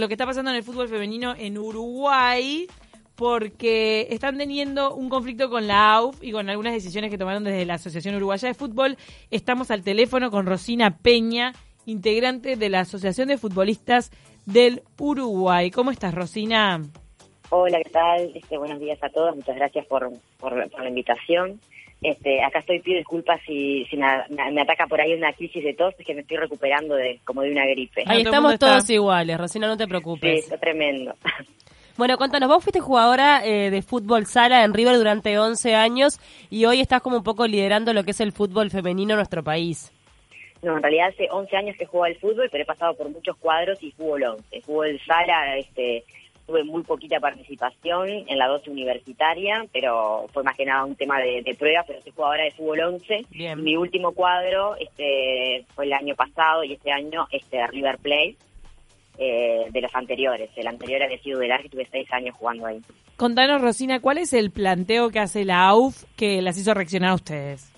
lo que está pasando en el fútbol femenino en Uruguay porque están teniendo un conflicto con la AUF y con algunas decisiones que tomaron desde la Asociación Uruguaya de Fútbol. Estamos al teléfono con Rosina Peña, integrante de la Asociación de Futbolistas del Uruguay. ¿Cómo estás, Rosina? Hola, ¿qué tal? Este, buenos días a todos. Muchas gracias por, por la invitación. Este, acá estoy, pido disculpas si, si me, ataca por ahí una crisis de tos, es que me estoy recuperando de como de una gripe. Ahí estamos todos iguales, Rosina, no te preocupes. Sí, está tremendo. Bueno, cuéntanos, vos fuiste jugadora eh, de fútbol sala en River durante 11 años y hoy estás como un poco liderando lo que es el fútbol femenino en nuestro país. No, en realidad hace 11 años que juego al fútbol, pero he pasado por muchos cuadros y fútbol 11. Fútbol sala, este, tuve muy poquita participación en la 12 universitaria, pero fue más que nada un tema de, de pruebas, pero soy jugadora de fútbol 11. Mi último cuadro este fue el año pasado y este año este River Plate. Eh, de los anteriores. El anterior había sido del y tuve seis años jugando ahí. Contanos, Rosina, ¿cuál es el planteo que hace la AUF que las hizo reaccionar a ustedes?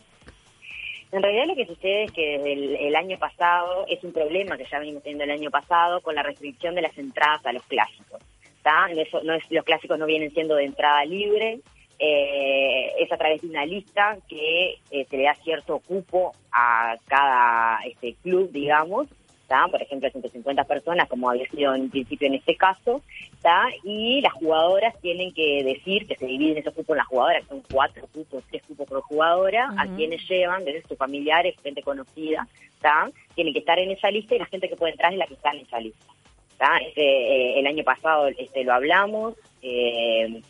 En realidad lo que sucede es que desde el, año pasado es un problema que ya venimos teniendo el año pasado con la restricción de las entradas a los clásicos. No es, los clásicos no vienen siendo de entrada libre, eh, es a través de una lista que eh, se le da cierto cupo a cada este club, digamos, por ejemplo, 150 personas, como había sido en principio en este caso, y las jugadoras tienen que decir que se dividen esos cupos en las jugadoras, que son cuatro cupos, tres cupos por jugadora, a quienes llevan, desde sus familiares, gente conocida, tienen que estar en esa lista y la gente que puede entrar es la que está en esa lista. Este, eh, el año pasado este, lo hablamos, eh,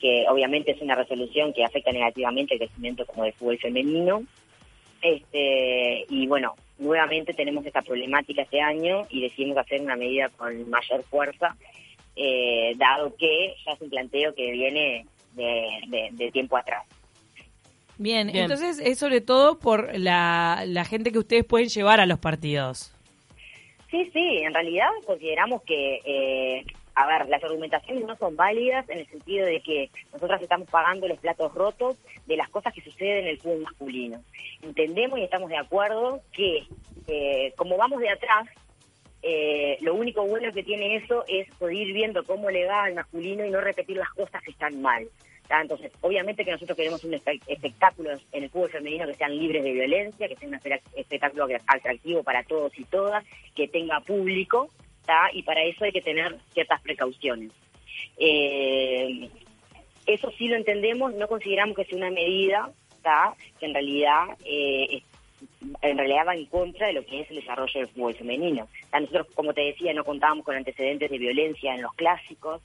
que obviamente es una resolución que afecta negativamente el crecimiento como del fútbol femenino. Este, y bueno, nuevamente tenemos esta problemática este año y decidimos hacer una medida con mayor fuerza, eh, dado que ya es un planteo que viene de, tiempo atrás. Bien, entonces es sobre todo por la, la gente que ustedes pueden llevar a los partidos. Sí, sí, en realidad consideramos que, eh, a ver, las argumentaciones no son válidas en el sentido de que nosotras estamos pagando los platos rotos de las cosas que suceden en el fútbol masculino. Entendemos y estamos de acuerdo que, eh, como vamos de atrás, eh, lo único bueno que tiene eso es poder ir viendo cómo le va al masculino y no repetir las cosas que están mal. Entonces, obviamente que nosotros queremos un espectáculo en el fútbol femenino que sean libres de violencia, que sea un espectáculo atractivo para todos y todas, que tenga público, y para eso hay que tener ciertas precauciones. Eh, eso sí lo entendemos, no consideramos que sea una medida que en realidad eh, en realidad va en contra de lo que es el desarrollo del fútbol femenino. Nosotros, como te decía, no contábamos con antecedentes de violencia en los clásicos,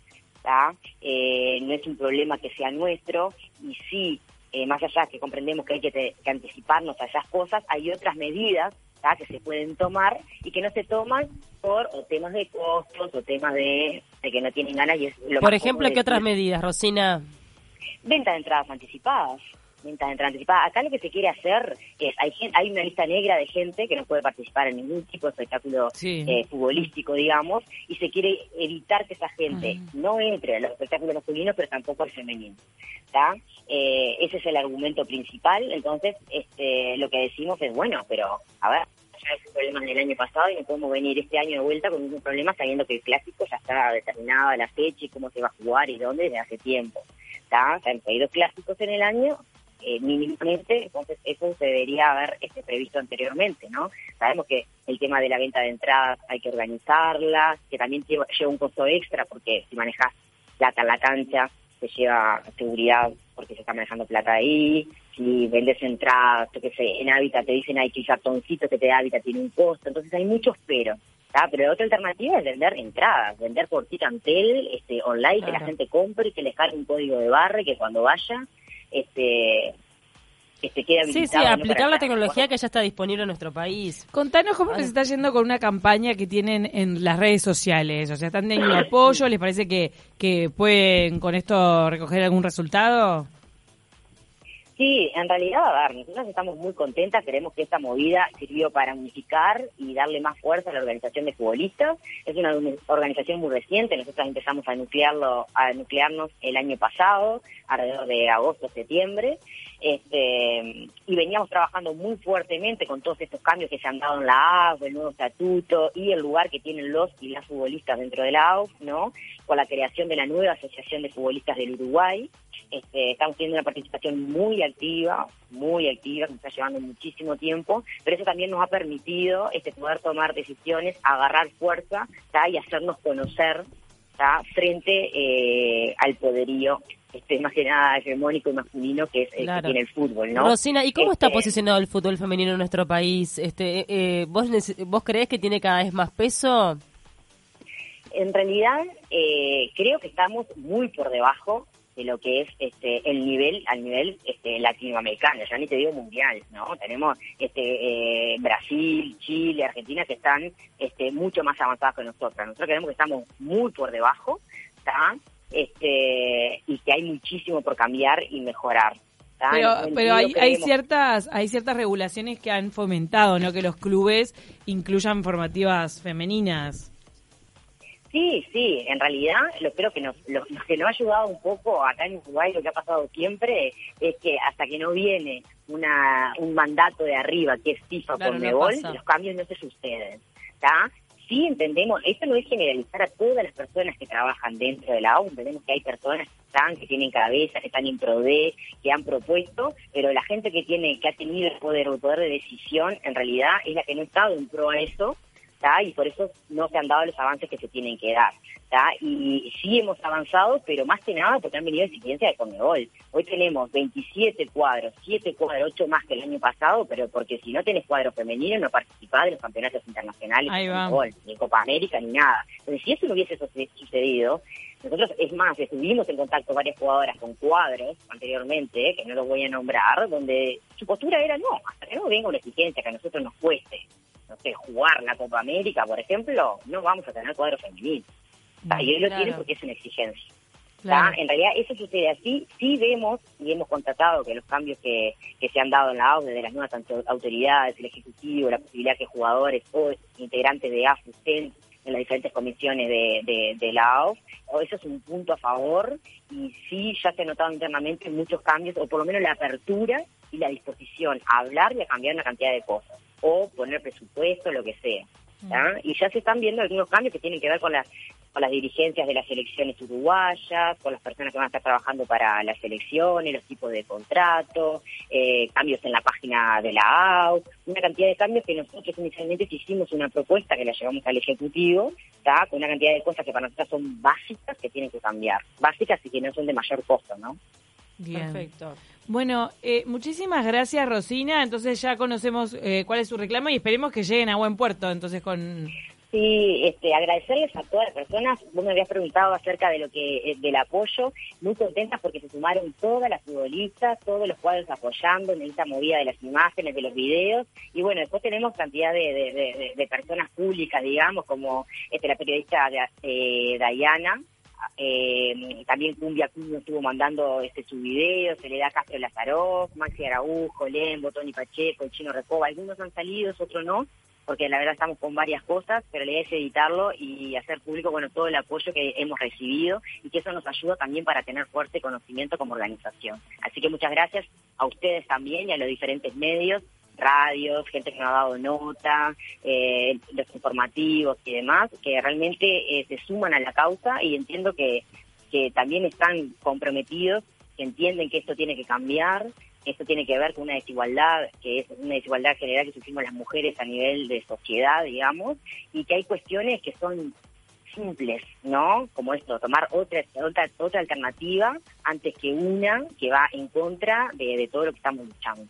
eh, no es un problema que sea nuestro y sí, eh, más allá que comprendemos que hay que, anticiparnos a esas cosas, hay otras medidas que se pueden tomar y que no se toman por temas de costos o temas de, que no tienen ganas. Y es lo por ejemplo, ¿qué otras medidas, Rosina? Venta de entradas anticipadas venta de entrada anticipada. Acá lo que se quiere hacer es, hay, hay una lista negra de gente que no puede participar en ningún tipo de espectáculo eh, futbolístico, digamos, y se quiere evitar que esa gente no entre a los espectáculos masculinos, pero tampoco al femenino. Eh, ese es el argumento principal. Entonces, este, lo que decimos es, bueno, pero, a ver, ya es un problema del año pasado y no podemos venir este año de vuelta con ningún problema sabiendo que el clásico ya está determinada la fecha y cómo se va a jugar y dónde desde hace tiempo. Se han pedido clásicos en el año eh, mínimamente, entonces eso se debería haber este, previsto anteriormente, ¿no? Sabemos que el tema de la venta de entradas hay que organizarla, que también lleva, un costo extra porque si manejas plata en la cancha, se lleva seguridad porque se está manejando plata ahí, si vendes entradas, yo qué sé, en Hábitat te dicen hay que cartoncito que te da Hábitat tiene un costo, entonces hay muchos pero. Pero otra alternativa es vender entradas, vender por Ticantel este, online, que la gente compre, y que les cargue un código de barre, que cuando vaya este este quede Sí, sí, aplicar la tecnología que ya está disponible en nuestro país. Contanos cómo se está yendo con una campaña que tienen en las redes sociales. O sea, ¿están teniendo apoyo? ¿Les parece que, que pueden con esto recoger algún resultado? Sí, en realidad, a ver, nosotros estamos muy contentas, creemos que esta movida sirvió para unificar y darle más fuerza a la organización de futbolistas. Es una organización muy reciente, nosotros empezamos a nuclearlo, a nuclearnos el año pasado, alrededor de agosto, septiembre, este, y veníamos trabajando muy fuertemente con todos estos cambios que se han dado en la AUF, el nuevo estatuto y el lugar que tienen los y las futbolistas dentro de la AUF, ¿no? Con la creación de la nueva Asociación de Futbolistas del Uruguay. Este, estamos teniendo una participación muy activa, muy activa, que nos está llevando muchísimo tiempo, pero eso también nos ha permitido este, poder tomar decisiones, agarrar fuerza y hacernos conocer frente eh, al poderío este, más que nada hegemónico y masculino que es el que tiene el fútbol, ¿no? Rosina, ¿y cómo está Este, posicionado el fútbol femenino en nuestro país? Este, eh, ¿vos, ¿Vos creés que tiene cada vez más peso? En realidad, eh, creo que estamos muy por debajo de lo que es este el nivel al nivel este latinoamericano, ya ni te digo mundial, ¿no? Tenemos este eh, Brasil, Chile, Argentina que están este mucho más avanzadas que nosotros. Nosotros creemos que estamos muy por debajo, ¿está? Este y que hay muchísimo por cambiar y mejorar. ¿tá? Pero, pero hay, hay ciertas hay ciertas regulaciones que han fomentado, ¿no? Que los clubes incluyan formativas femeninas. Sí, sí, en realidad lo creo que nos, lo, lo que nos ha ayudado un poco acá en Uruguay, lo que ha pasado siempre, es que hasta que no viene una, un mandato de arriba, que es FIFA Claro, no pasa. los cambios no se suceden. ¿tá? Sí entendemos, esto no es generalizar a todas las personas que trabajan dentro de la ONU, entendemos que hay personas que están, que tienen cabeza, que están en PRODE, que han propuesto, pero la gente que tiene, que ha tenido el poder, el poder de decisión, en realidad es la que no ha estado en pro a eso, ¿tá? y por eso no se han dado los avances que se tienen que dar. ¿tá? Y sí hemos avanzado, pero más que nada porque han venido exigencias de Conmebol. Hoy tenemos 27 cuadros, 7 cuadros, 8 más que el año pasado, pero porque si no tenés cuadro femenino no participás de los campeonatos internacionales de. Conmebol, ni Copa América, ni nada. Entonces, si eso no hubiese suce- sucedido, nosotros, es más, estuvimos en contacto varias jugadoras con cuadros anteriormente, que no los voy a nombrar, donde su postura era no, hasta que no venga una exigencia que a nosotros nos cueste no sé, jugar la Copa América, por ejemplo, no vamos a tener cuadro femenino. ¿tá? Y hoy lo Claro. tienen porque es una exigencia. Claro. En realidad eso sucede así, sí vemos y hemos constatado que los cambios que, que se han dado en la AUF, desde las nuevas autoridades, el Ejecutivo, la posibilidad que jugadores o integrantes de AFU estén en las diferentes comisiones de, de, de la AUF, o eso es un punto a favor y sí ya se ha notado internamente muchos cambios, o por lo menos la apertura y la disposición a hablar y a cambiar una cantidad de cosas, o poner presupuesto, lo que sea. ¿tá? Y ya se están viendo algunos cambios que tienen que ver con las con las dirigencias de las selecciones uruguayas, con las personas que van a estar trabajando para las selecciones, los tipos de contrato, eh, cambios en la página de la AU, una cantidad de cambios que nosotros inicialmente hicimos una propuesta que la llevamos al Ejecutivo, ¿tá? con una cantidad de cosas que para nosotros son básicas que tienen que cambiar, básicas y que no son de mayor costo, ¿no? Bien. Perfecto. Bueno, eh, muchísimas gracias, Rosina. Entonces ya conocemos eh, cuál es su reclamo y esperemos que lleguen a buen puerto. Entonces con Sí, este, agradecerles a todas las personas. Vos me habías preguntado acerca de lo que eh, del apoyo. Muy contentas porque se sumaron todas las futbolistas, todos los cuadros apoyando en esta movida de las imágenes, de los videos. Y bueno, después tenemos cantidad de, de- de- de- de personas públicas, digamos, como este, la periodista eh, Dayana. Eh, también Cumbia Cumbia estuvo mandando este su video, se le da Castro Lazaroff, Maxi Araujo, Lembo, Tony Pacheco, el Chino Recoba, algunos han salido, otros no, porque la verdad estamos con varias cosas, pero la idea es editarlo y hacer público bueno todo el apoyo que hemos recibido y que eso nos ayuda también para tener fuerte conocimiento como organización. Así que muchas gracias a ustedes también y a los diferentes medios, radios, gente que nos ha dado nota, eh, los informativos y demás, que realmente eh, se suman a la causa y entiendo que, que también están comprometidos, que entienden que esto tiene que cambiar, que esto tiene que ver con una desigualdad, que es una desigualdad general que sufrimos las mujeres a nivel de sociedad, digamos, y que hay cuestiones que son simples, ¿no? Como esto, tomar otra otra otra alternativa antes que una que va en contra de, de todo lo que estamos luchando.